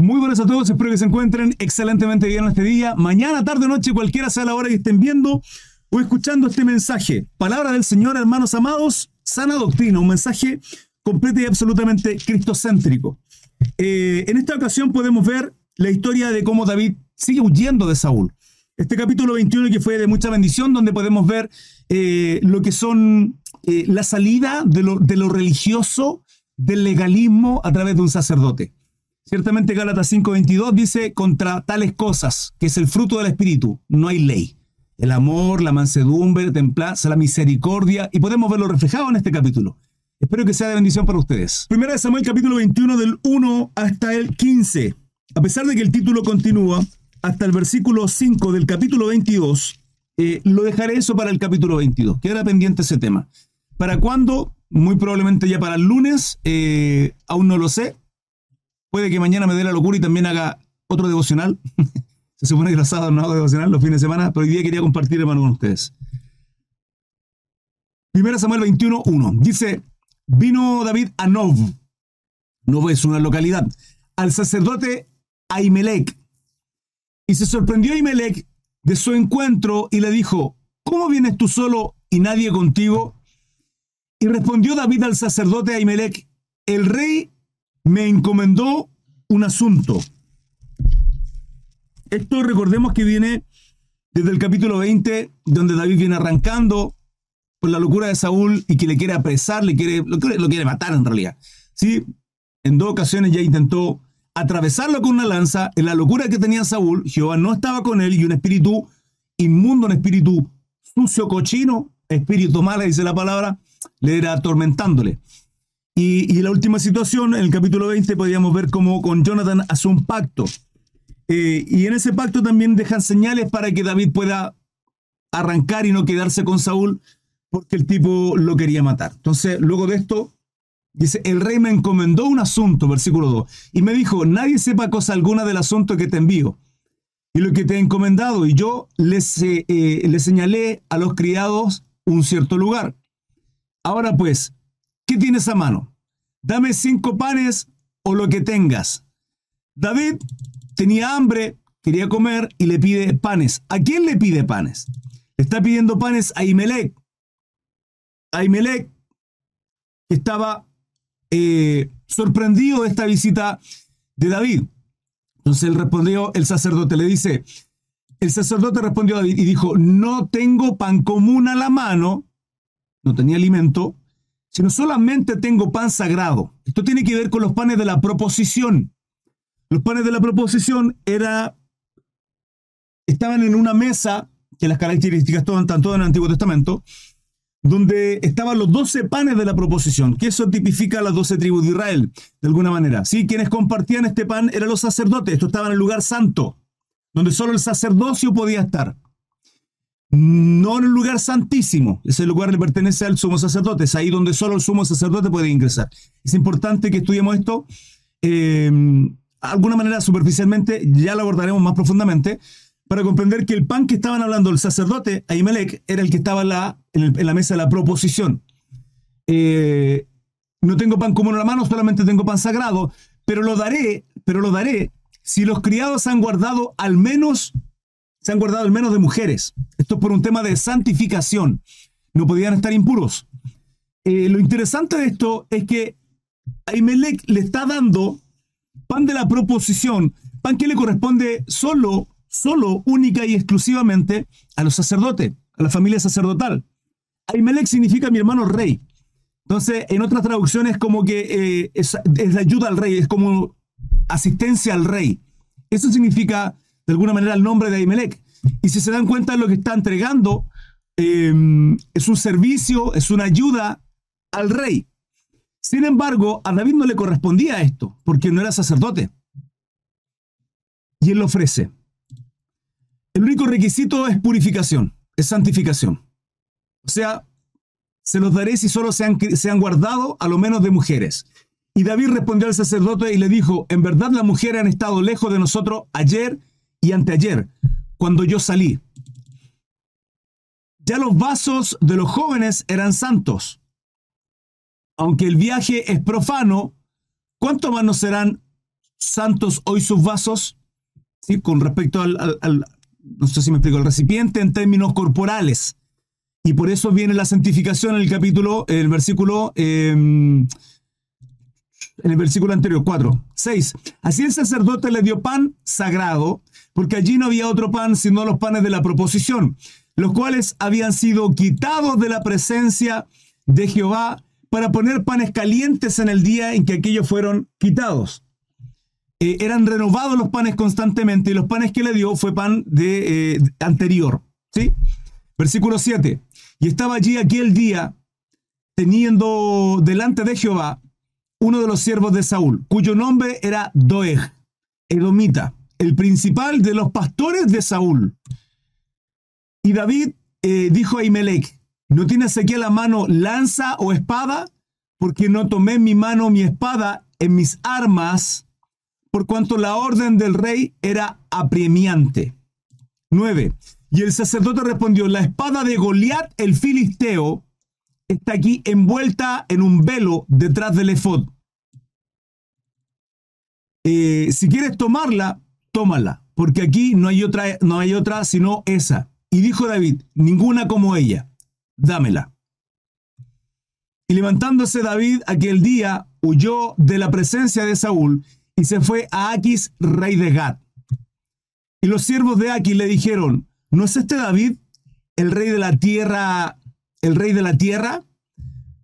Muy buenas a todos, espero que se encuentren excelentemente bien este día. Mañana, tarde, noche, cualquiera sea la hora que estén viendo o escuchando este mensaje. Palabra del Señor, hermanos amados, sana doctrina, un mensaje completo y absolutamente cristocéntrico. Eh, en esta ocasión podemos ver la historia de cómo David sigue huyendo de Saúl. Este capítulo 21 que fue de mucha bendición, donde podemos ver eh, lo que son eh, la salida de lo religioso, del legalismo a través de un sacerdote. Ciertamente Gálatas 5:22 dice, contra tales cosas, que es el fruto del Espíritu, no hay ley. El amor, la mansedumbre, la templanza, la misericordia, y podemos verlo reflejado en este capítulo. Espero que sea de bendición para ustedes. Primera de Samuel capítulo 21 del 1 hasta el 15. A pesar de que el título continúa hasta el versículo 5 del capítulo 22, eh, lo dejaré eso para el capítulo 22. Queda pendiente ese tema. ¿Para cuándo? Muy probablemente ya para el lunes. Eh, aún no lo sé. Puede que mañana me dé la locura y también haga otro devocional. Se supone que los sábados no hago devocional los fines de semana, pero hoy día quería compartir, hermano, con ustedes. Primera Samuel 21, 1. Dice, vino David a Nov. Nov es una localidad. Al sacerdote Ahimelech. Y se sorprendió Ahimelech de su encuentro y le dijo, ¿cómo vienes tú solo y nadie contigo? Y respondió David al sacerdote Ahimelech, el rey me encomendó un asunto. Esto recordemos que viene desde el capítulo 20, donde David viene arrancando por la locura de Saúl y que le quiere apresar, le quiere, lo, quiere matar en realidad. ¿Sí? En dos ocasiones ya intentó atravesarlo con una lanza. En la locura que tenía Saúl, Jehová no estaba con él y un espíritu inmundo, un espíritu sucio, cochino, espíritu malo, dice la palabra, le era atormentándole. Y, la última situación, en el capítulo 20, podíamos ver cómo con Jonathan hace un pacto. Eh, y en ese pacto también dejan señales para que David pueda arrancar y no quedarse con Saúl, porque el tipo lo quería matar. Entonces, luego de esto, dice, el rey me encomendó un asunto, versículo 2, y me dijo, nadie sepa cosa alguna del asunto que te envío y lo que te he encomendado. Y yo les, eh, eh, señalé a los criados un cierto lugar. Ahora pues, ¿qué tienes a mano? Dame cinco panes o lo que tengas. David tenía hambre, quería comer y le pide panes. ¿A quién le pide panes? Le está pidiendo panes a Imelec. A Imelec estaba eh, sorprendido de esta visita de David. Entonces él respondió, el sacerdote le dice, el sacerdote respondió a David y dijo, no tengo pan común a la mano, no tenía alimento, sino solamente tengo pan sagrado. Esto tiene que ver con los panes de la proposición. Los panes de la proposición era, estaban en una mesa, que las características están todas en el Antiguo Testamento, donde estaban los doce panes de la proposición, que eso tipifica a las doce tribus de Israel, de alguna manera. Sí, quienes compartían este pan eran los sacerdotes, esto estaba en el lugar santo, donde solo el sacerdocio podía estar. No en el lugar santísimo, ese lugar le pertenece al sumo sacerdote, es ahí donde solo el sumo sacerdote puede ingresar. Es importante que estudiemos esto, eh, de alguna manera superficialmente, ya lo abordaremos más profundamente, para comprender que el pan que estaban hablando el sacerdote Ahimelech era el que estaba en la mesa de la proposición. Eh, no tengo pan común en la mano, solamente tengo pan sagrado, pero lo daré, pero lo daré si los criados han guardado al menos, se han guardado al menos de mujeres. Esto es por un tema de santificación. No podían estar impuros. Eh, lo interesante de esto es que Ahimelech le está dando pan de la proposición, pan que le corresponde solo, solo, única y exclusivamente a los sacerdotes, a la familia sacerdotal. Ahimelech significa mi hermano rey. Entonces, en otras traducciones, como que eh, es, es ayuda al rey, es como asistencia al rey. Eso significa, de alguna manera, el nombre de Ahimelech. Y si se dan cuenta, lo que está entregando eh, es un servicio, es una ayuda al rey. Sin embargo, a David no le correspondía esto, porque no era sacerdote. Y él lo ofrece. El único requisito es purificación, es santificación. O sea, se los daré si solo se han, se han guardado a lo menos de mujeres. Y David respondió al sacerdote y le dijo, en verdad las mujeres han estado lejos de nosotros ayer y anteayer, cuando yo salí. Ya los vasos de los jóvenes eran santos. Aunque el viaje es profano, ¿cuánto más no serán santos hoy sus vasos, ¿sí? con respecto al, no sé si me explico, el recipiente en términos corporales. Y por eso viene la santificación en el capítulo, el versículo, em, en el versículo anterior, 4. 6. Así el sacerdote le dio pan sagrado, porque allí no había otro pan sino los panes de la proposición, los cuales habían sido quitados de la presencia de Jehová para poner panes calientes en el día en que aquellos fueron quitados. Eh, eran renovados los panes constantemente y los panes que le dio fue pan de, eh, anterior. ¿sí? Versículo 7. Y estaba allí aquel día teniendo delante de Jehová uno de los siervos de Saúl, cuyo nombre era Doeg, edomita, el principal de los pastores de Saúl. Y David eh, dijo a Imelec, ¿no tienes aquí a la mano lanza o espada? Porque no tomé mi mano mi espada en mis armas, por cuanto la orden del rey era apremiante. 9. Y el sacerdote respondió, la espada de Goliat el filisteo está aquí envuelta en un velo detrás del efod. Eh, si quieres tomarla, tómala, porque aquí no hay, otra, no hay otra sino esa. Y dijo David, ninguna como ella, dámela. Y levantándose David aquel día, huyó de la presencia de Saúl y se fue a Aquis, rey de Gad. Y los siervos de Aquis le dijeron, ¿no es este David el rey de la tierra, el rey de la tierra?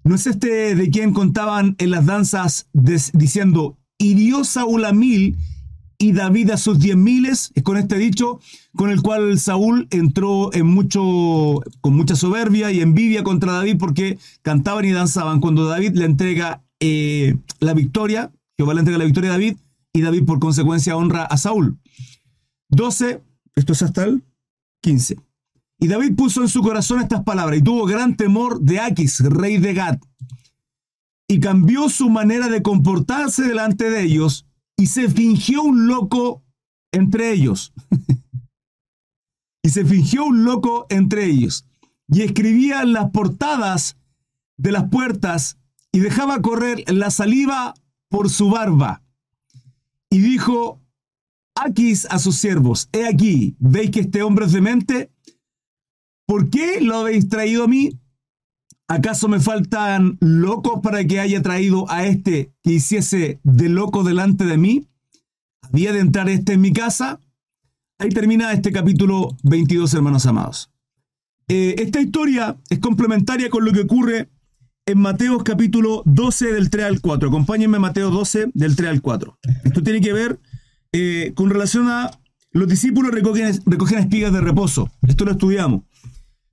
¿No es este de quien contaban en las danzas diciendo, hirió Saúl a mil y David a sus diez miles? Es con este dicho con el cual Saúl entró en mucho, con mucha soberbia y envidia contra David porque cantaban y danzaban. Cuando David le entrega eh, la victoria, Jehová le entrega la victoria a David y David por consecuencia honra a Saúl. 12, esto es hasta el 15. Y David puso en su corazón estas palabras y tuvo gran temor de Aquis, rey de Gad, y cambió su manera de comportarse delante de ellos y se fingió un loco entre ellos. y se fingió un loco entre ellos. Y escribía las portadas de las puertas y dejaba correr la saliva por su barba. Y dijo Aquis a sus siervos, he aquí, ¿veis que este hombre es demente? ¿Por qué lo habéis traído a mí? ¿Acaso me faltan locos para que haya traído a este que hiciese de loco delante de mí? ¿Había de entrar este en mi casa? Ahí termina este capítulo 22, hermanos amados. Eh, esta historia es complementaria con lo que ocurre en Mateo capítulo 12 del 3 al 4. Acompáñenme Mateo 12 del 3 al 4. Esto tiene que ver eh, con relación a los discípulos recogen, recogen espigas de reposo. Esto lo estudiamos.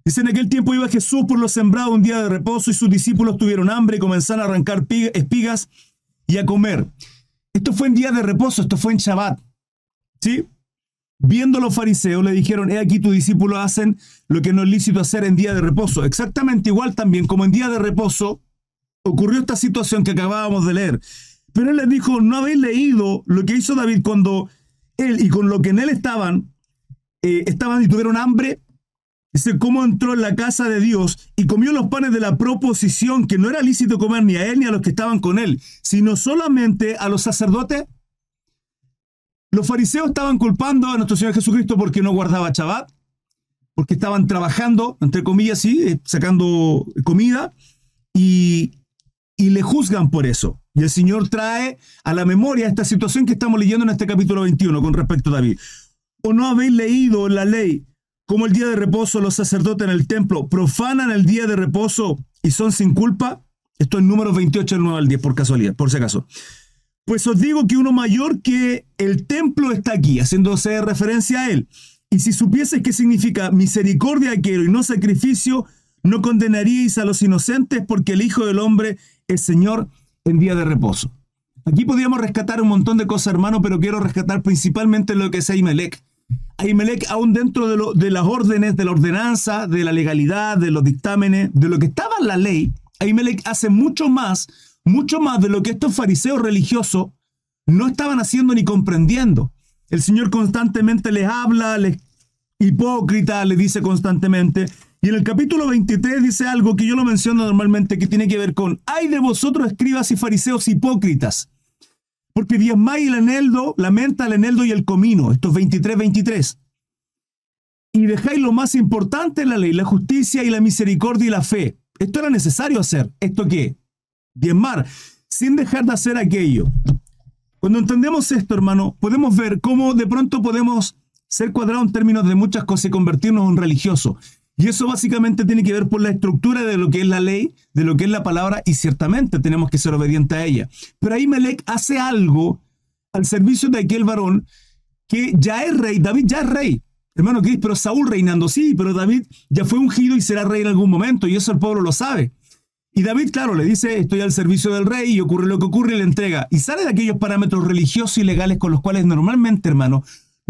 Dice, en aquel tiempo iba Jesús por los sembrados un día de reposo y sus discípulos tuvieron hambre y comenzaron a arrancar espigas y a comer. Esto fue en día de reposo, esto fue en Shabbat. ¿Sí? Viendo los fariseos, le dijeron, he aquí tus discípulos hacen lo que no es lícito hacer en día de reposo. Exactamente igual también como en día de reposo ocurrió esta situación que acabábamos de leer. Pero él les dijo, ¿no habéis leído lo que hizo David cuando él y con lo que en él estaban, eh, estaban y tuvieron hambre? Dice, cómo entró en la casa de Dios y comió los panes de la proposición que no era lícito comer ni a él ni a los que estaban con él, sino solamente a los sacerdotes. Los fariseos estaban culpando a nuestro Señor Jesucristo porque no guardaba Shabbat, porque estaban trabajando, entre comillas, sí, eh, sacando comida, y, y le juzgan por eso. Y el Señor trae a la memoria esta situación que estamos leyendo en este capítulo 21 con respecto a David. ¿O no habéis leído la ley como el día de reposo los sacerdotes en el templo profanan el día de reposo y son sin culpa. Esto es número 28 del 9 al 10, por casualidad, por si acaso. Pues os digo que uno mayor que el templo está aquí, haciéndose referencia a él. Y si supieseis qué significa misericordia quiero y no sacrificio, no condenaríais a los inocentes porque el Hijo del Hombre es Señor en día de reposo. Aquí podríamos rescatar un montón de cosas, hermano, pero quiero rescatar principalmente lo que es Ahimelech. Ahimelech, aún dentro de, las órdenes, de la ordenanza, de la legalidad, de los dictámenes, de lo que estaba en la ley, Ahimelech hace mucho más, mucho más de lo que estos fariseos religiosos no estaban haciendo ni comprendiendo. El Señor constantemente les habla, les hipócrita, le dice constantemente. Y en el capítulo 23 dice algo que yo lo menciono normalmente que tiene que ver con, ay de vosotros escribas y fariseos hipócritas, Porque diezmáis el eneldo, la menta, el eneldo y el comino, estos 23, 23. Y dejáis lo más importante en la ley, la justicia y la misericordia y la fe. Esto era necesario hacer. ¿Esto qué? Diezmar, sin dejar de hacer aquello. Cuando entendemos esto, hermano, podemos ver cómo de pronto podemos ser cuadrados en términos de muchas cosas y convertirnos en un religioso. Y eso básicamente tiene que ver por la estructura de lo que es la ley, de lo que es la palabra, y ciertamente tenemos que ser obedientes a ella. Pero ahí Melec hace algo al servicio de aquel varón que ya es rey, David ya es rey. Hermano Cris, pero Saúl reinando, sí, pero David ya fue ungido y será rey en algún momento, y eso el pueblo lo sabe. Y David, claro, le dice, estoy al servicio del rey y ocurre lo que ocurre y le entrega. Y sale de aquellos parámetros religiosos y legales con los cuales normalmente, hermano,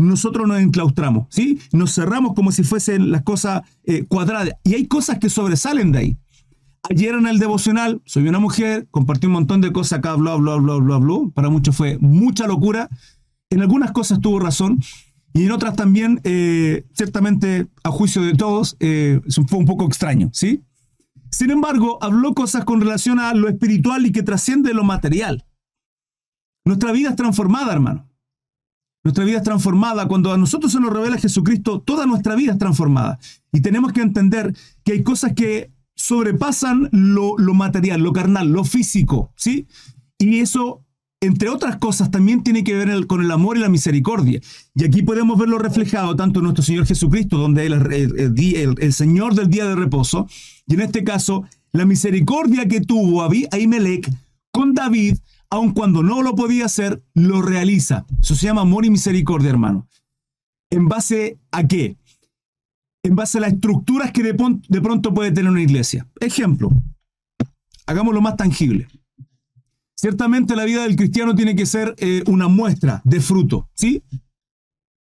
nosotros nos enclaustramos, ¿sí? Nos cerramos como si fuesen las cosas eh, cuadradas. Y hay cosas que sobresalen de ahí. Ayer en el devocional, soy una mujer, compartí un montón de cosas acá, bla, bla, bla, bla, bla. Para muchos fue mucha locura. En algunas cosas tuvo razón. Y en otras también, eh, ciertamente, a juicio de todos, eh, fue un poco extraño, ¿sí? Sin embargo, habló cosas con relación a lo espiritual y que trasciende lo material. Nuestra vida es transformada, hermano. Nuestra vida es transformada. Cuando a nosotros se nos revela Jesucristo, toda nuestra vida es transformada. Y tenemos que entender que hay cosas que sobrepasan lo, material, lo carnal, lo físico, ¿sí? Y eso, entre otras cosas, también tiene que ver con el amor y la misericordia. Y aquí podemos verlo reflejado tanto en nuestro Señor Jesucristo, donde Él es el, Señor del día de reposo, y en este caso, la misericordia que tuvo Abimelech con David aun cuando no lo podía hacer, lo realiza. Eso se llama amor y misericordia, hermano. ¿En base a qué? En base a las estructuras que de, pronto puede tener una iglesia. Ejemplo, hagámoslo más tangible. Ciertamente la vida del cristiano tiene que ser eh, una muestra de fruto, ¿sí?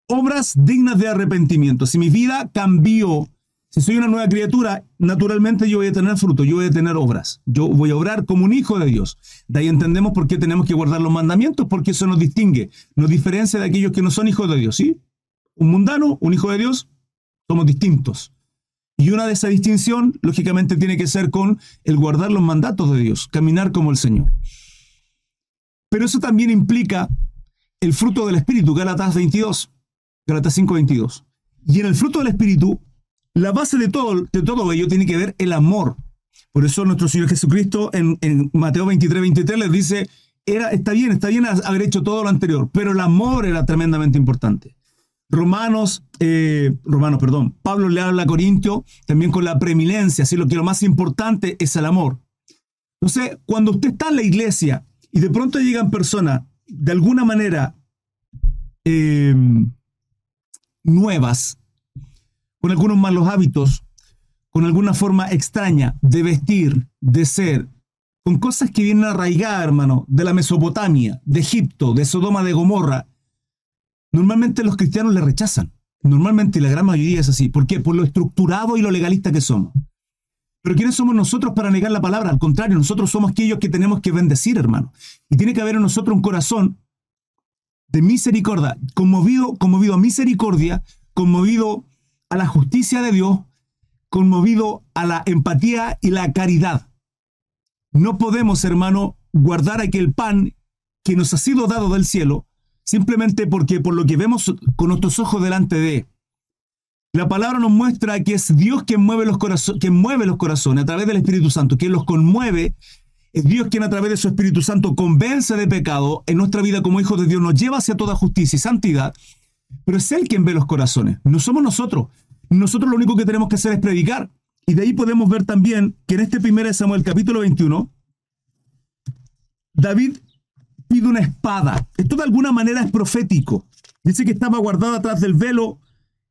Obras dignas de arrepentimiento. Si mi vida cambió si soy una nueva criatura, naturalmente yo voy a tener fruto, yo voy a tener obras. Yo voy a obrar como un hijo de Dios. De ahí entendemos por qué tenemos que guardar los mandamientos, porque eso nos distingue, nos diferencia de aquellos que no son hijos de Dios, ¿sí? Un mundano, un hijo de Dios, somos distintos. Y una de esa distinción, lógicamente, tiene que ser con el guardar los mandatos de Dios, caminar como el Señor. Pero eso también implica el fruto del Espíritu, Gálatas 22, Gálatas 5, 22. Y en el fruto del Espíritu la base de todo, de todo ello tiene que ver el amor. Por eso nuestro Señor Jesucristo en, Mateo 23, 23 les dice, era, está bien, está bien haber hecho todo lo anterior, pero el amor era tremendamente importante. Romanos, eh, Romanos, perdón, Pablo le habla a Corintio también con la preeminencia, así lo que lo más importante es el amor. Entonces, cuando usted está en la iglesia y de pronto llegan personas de alguna manera eh, nuevas, con algunos malos hábitos, con alguna forma extraña de vestir, de ser, con cosas que vienen arraigadas, hermano, de la Mesopotamia, de Egipto, de Sodoma, de Gomorra, normalmente los cristianos le rechazan. Normalmente la gran mayoría es así. ¿Por qué? Por lo estructurado y lo legalista que somos. Pero ¿quiénes somos nosotros para negar la palabra? Al contrario, nosotros somos aquellos que tenemos que bendecir, hermano. Y tiene que haber en nosotros un corazón de misericordia, conmovido, conmovido a misericordia, conmovido a la justicia de Dios, conmovido a la empatía y la caridad. No podemos, hermano, guardar aquel pan que nos ha sido dado del cielo simplemente porque por lo que vemos con nuestros ojos delante de la palabra nos muestra que es Dios quien mueve los, quien mueve los corazones a través del Espíritu Santo, quien los conmueve. Es Dios quien a través de su Espíritu Santo convence de pecado en nuestra vida como hijos de Dios, nos lleva hacia toda justicia y santidad pero es Él quien ve los corazones, no somos nosotros. Nosotros lo único que tenemos que hacer es predicar. Y de ahí podemos ver también que en este 1 Samuel capítulo 21, David pide una espada. Esto de alguna manera es profético. Dice que estaba guardada atrás del velo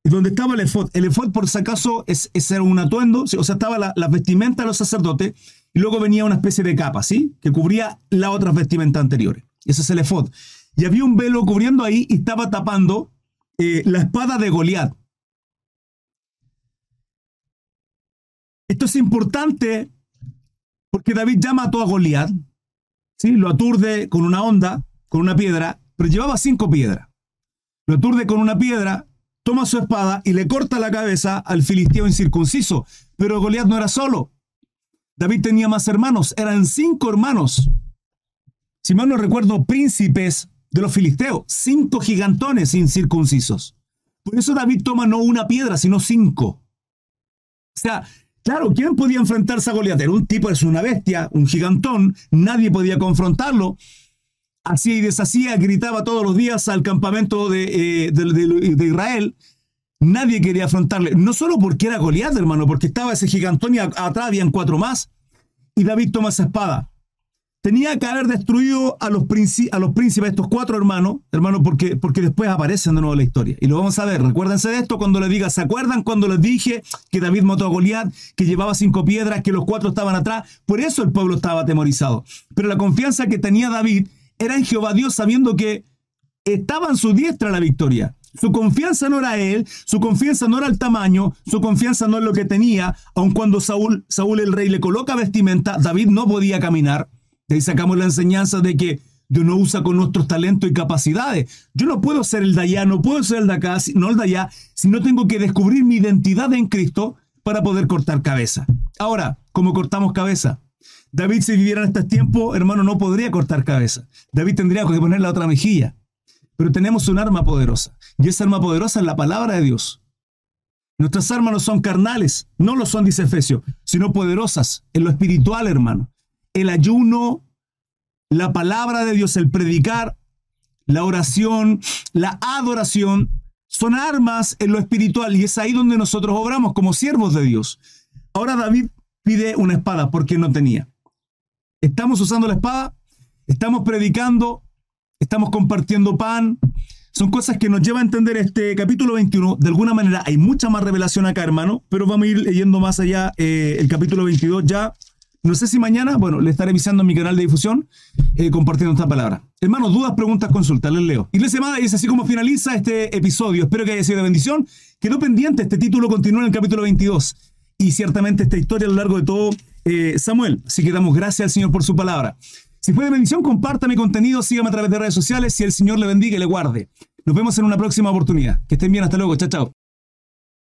donde estaba el efod. El efod, por si acaso, es, era un atuendo, o sea, estaba la, vestimenta de los sacerdotes y luego venía una especie de capa, ¿sí? Que cubría las otras vestimentas anteriores. Ese es el efod. Y había un velo cubriendo ahí y estaba tapando eh, la espada de Goliat. Esto es importante porque David ya mató a Goliat, ¿sí? lo aturde con una onda, con una piedra, pero llevaba cinco piedras. Lo aturde con una piedra, toma su espada y le corta la cabeza al filisteo incircunciso. Pero Goliat no era solo. David tenía más hermanos, eran cinco hermanos. si mal no recuerdo, príncipes de los filisteos, cinco gigantones incircuncisos. Por eso David toma no una piedra, sino cinco. O sea, claro, ¿quién podía enfrentarse a Goliat? Era un tipo, es una bestia, un gigantón, nadie podía confrontarlo. Hacía y deshacía, gritaba todos los días al campamento de, eh, de, Israel. Nadie quería afrontarle, no solo porque era Goliat, hermano, porque estaba ese gigantón y atrás habían cuatro más. Y David toma esa espada tenía que haber destruido a los, a los príncipes, estos cuatro hermanos, hermanos, porque, porque después aparecen de nuevo en la historia. Y lo vamos a ver. Recuérdense de esto cuando les diga, ¿se acuerdan cuando les dije que David mató a Goliat, que llevaba cinco piedras, que los cuatro estaban atrás? Por eso el pueblo estaba atemorizado. Pero la confianza que tenía David era en Jehová Dios, sabiendo que estaba en su diestra la victoria. Su confianza no era él, su confianza no era el tamaño, su confianza no es lo que tenía, aun cuando Saúl, Saúl el rey le coloca vestimenta, David no podía caminar. De ahí sacamos la enseñanza de que Dios no usa con nuestros talentos y capacidades. Yo no puedo ser el de allá, no puedo ser el de acá, no el de allá, si no tengo que descubrir mi identidad en Cristo para poder cortar cabeza. Ahora, ¿cómo cortamos cabeza? David, si viviera en este tiempo, hermano, no podría cortar cabeza. David tendría que poner la otra mejilla. Pero tenemos un arma poderosa. Y esa arma poderosa es la palabra de Dios. Nuestras armas no son carnales, no lo son, dice Efesio, sino poderosas en lo espiritual, hermano el ayuno, la palabra de Dios, el predicar, la oración, la adoración, son armas en lo espiritual y es ahí donde nosotros obramos como siervos de Dios. Ahora David pide una espada porque no tenía. Estamos usando la espada, estamos predicando, estamos compartiendo pan. Son cosas que nos llevan a entender este capítulo 21. De alguna manera hay mucha más revelación acá, hermano, pero vamos a ir leyendo más allá eh, el capítulo 22 ya no sé si mañana, bueno, le estaré avisando en mi canal de difusión eh, compartiendo esta palabra. Hermanos, dudas, preguntas, consultas, les leo. Iglesia amada, y es así como finaliza este episodio. Espero que haya sido de bendición. Quedó pendiente, este título continúa en el capítulo 22. Y ciertamente esta historia a lo largo de todo eh, Samuel. Así que damos gracias al Señor por su palabra. Si fue de bendición, comparta mi contenido, sígame a través de redes sociales y el Señor le bendiga y le guarde. Nos vemos en una próxima oportunidad. Que estén bien, hasta luego. Chao, chao.